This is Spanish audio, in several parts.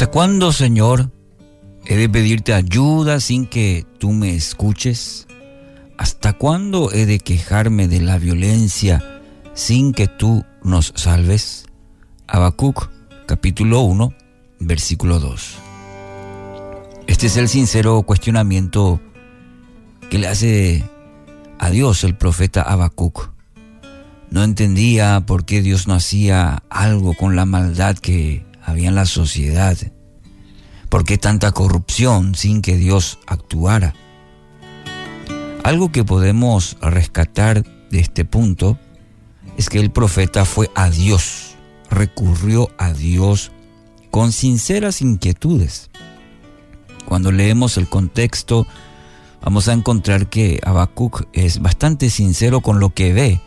¿Hasta cuándo, Señor, he de pedirte ayuda sin que tú me escuches? ¿Hasta cuándo he de quejarme de la violencia sin que tú nos salves? Habacuc, capítulo 1, versículo 2. Este es el sincero cuestionamiento que le hace a Dios el profeta Habacuc. No entendía por qué Dios no hacía algo con la maldad que había en la sociedad. ¿Por qué tanta corrupción sin que Dios actuara? Algo que podemos rescatar de este punto es que el profeta fue a Dios, recurrió a Dios con sinceras inquietudes. Cuando leemos el contexto, vamos a encontrar que Habacuc es bastante sincero con lo que ve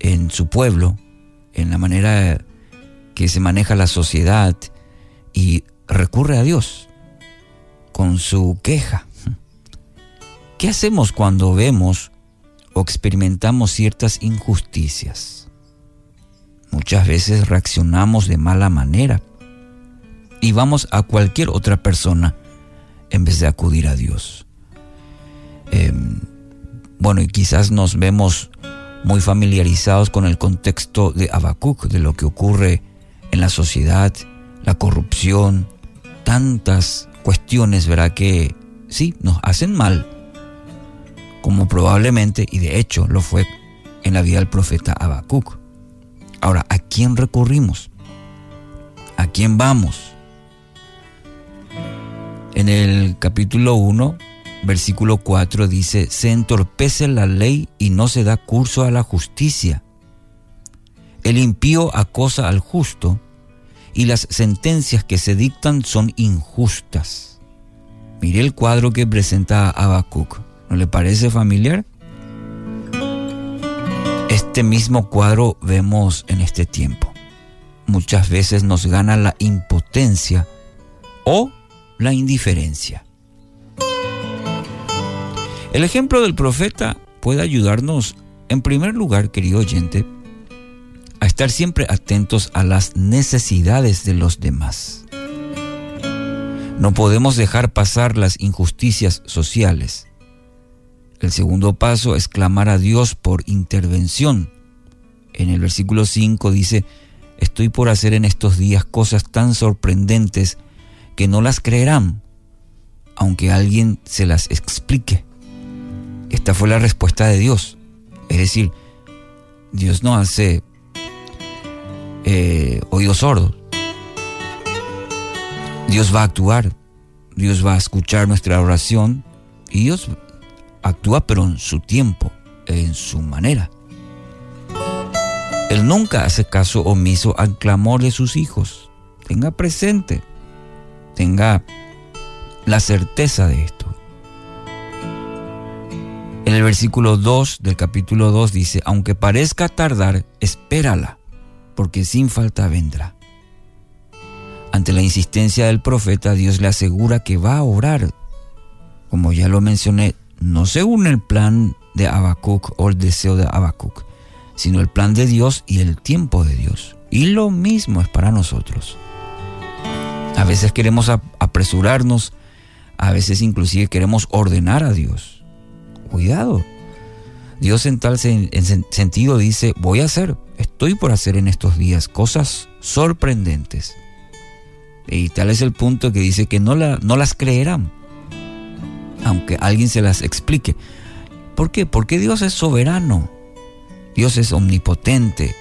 en su pueblo, en la manera que se maneja la sociedad y recurre a Dios con su queja. ¿Qué hacemos cuando vemos o experimentamos ciertas injusticias? Muchas veces reaccionamos de mala manera y vamos a cualquier otra persona en vez de acudir a Dios. Em, bueno, y quizás nos vemos muy familiarizados con el contexto de Habacuc, de lo que ocurre en la sociedad, la corrupción, tantas cuestiones, ¿verdad? Que sí, nos hacen mal, como probablemente, y de hecho lo fue en la vida del profeta Habacuc. Ahora, ¿a quién recurrimos? ¿A quién vamos? En el capítulo 1 versículo 4 dice, se entorpece la ley y no se da curso a la justicia. El impío acosa al justo y las sentencias que se dictan son injustas. Mire el cuadro que presenta Habacuc. ¿No le parece familiar? Este mismo cuadro vemos en este tiempo. Muchas veces nos gana la impotencia o la indiferencia. El ejemplo del profeta puede ayudarnos, en primer lugar, querido oyente, a estar siempre atentos a las necesidades de los demás. No podemos dejar pasar las injusticias sociales. El segundo paso es clamar a Dios por intervención. En el versículo 5 dice, estoy por hacer en estos días cosas tan sorprendentes que no las creerán, aunque alguien se las explique. Esta fue la respuesta de Dios. Es decir, Dios no hace eh, oídos sordos. Dios va a actuar. Dios va a escuchar nuestra oración. Y Dios actúa pero en su tiempo, en su manera. Él nunca hace caso omiso al clamor de sus hijos. Tenga presente, tenga la certeza de esto. En el versículo 2 del capítulo 2 dice, aunque parezca tardar, espérala, porque sin falta vendrá. Ante la insistencia del profeta, Dios le asegura que va a orar, como ya lo mencioné, no según el plan de Habacuc o el deseo de Habacuc, sino el plan de Dios y el tiempo de Dios. Y lo mismo es para nosotros. A veces queremos apresurarnos, a veces inclusive queremos ordenar a Dios cuidado. Dios en tal sentido dice, voy a hacer, estoy por hacer en estos días cosas sorprendentes. Y tal es el punto que dice que no, no las creerán, aunque alguien se las explique. ¿Por qué? Porque Dios es soberano, Dios es omnipotente.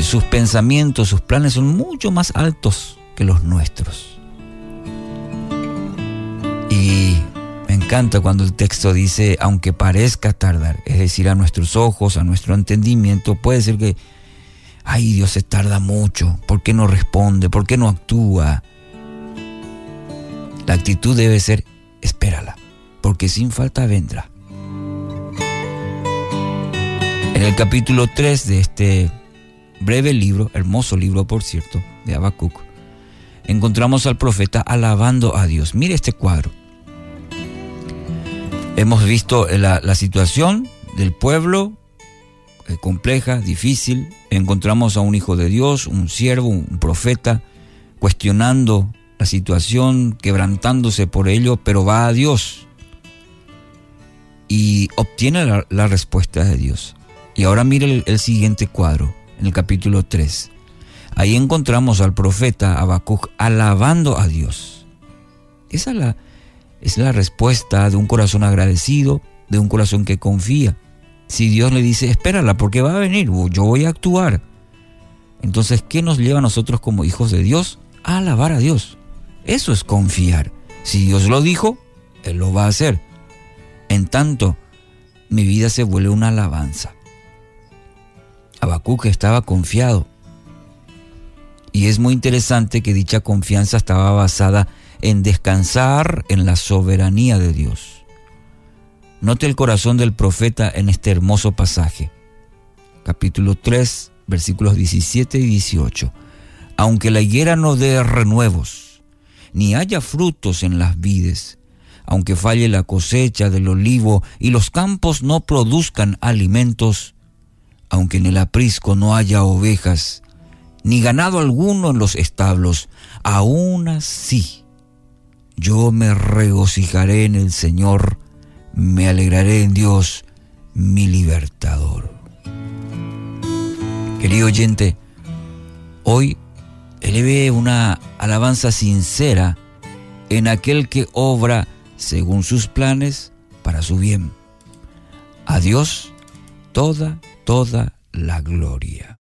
Sus pensamientos, sus planes son mucho más altos que los nuestros. Y encanta cuando el texto dice, aunque parezca tardar, es decir, a nuestros ojos, a nuestro entendimiento, puede ser que, ay, Dios se tarda mucho, ¿por qué no responde? ¿Por qué no actúa? La actitud debe ser, espérala, porque sin falta vendrá. En el capítulo 3 de este breve libro, hermoso libro por cierto, de Habacuc, encontramos al profeta alabando a Dios. Mire este cuadro. Hemos visto la, situación del pueblo eh, compleja, difícil. Encontramos a un hijo de Dios, un siervo, un profeta, cuestionando la situación, quebrantándose por ello, pero va a Dios y obtiene la, respuesta de Dios. Y ahora mire el, el, siguiente cuadro, en el capítulo 3. Ahí encontramos al profeta Habacuc alabando a Dios. Esa es la, es la respuesta de un corazón agradecido, de un corazón que confía. Si Dios le dice, espérala, porque va a venir, yo voy a actuar. Entonces, ¿qué nos lleva a nosotros como hijos de Dios? A alabar a Dios. Eso es confiar. Si Dios lo dijo, Él lo va a hacer. En tanto, mi vida se vuelve una alabanza. Habacuc estaba confiado. Y es muy interesante que dicha confianza estaba basada en descansar en la soberanía de Dios. Note el corazón del profeta en este hermoso pasaje. Capítulo 3, versículos 17 y 18. Aunque la higuera no dé renuevos, ni haya frutos en las vides, aunque falle la cosecha del olivo y los campos no produzcan alimentos, aunque en el aprisco no haya ovejas, ni ganado alguno en los establos, aún así yo me regocijaré en el Señor, me alegraré en Dios, mi libertador. Querido oyente, hoy eleve una alabanza sincera en aquel que obra según sus planes para su bien. A Dios toda, toda la gloria.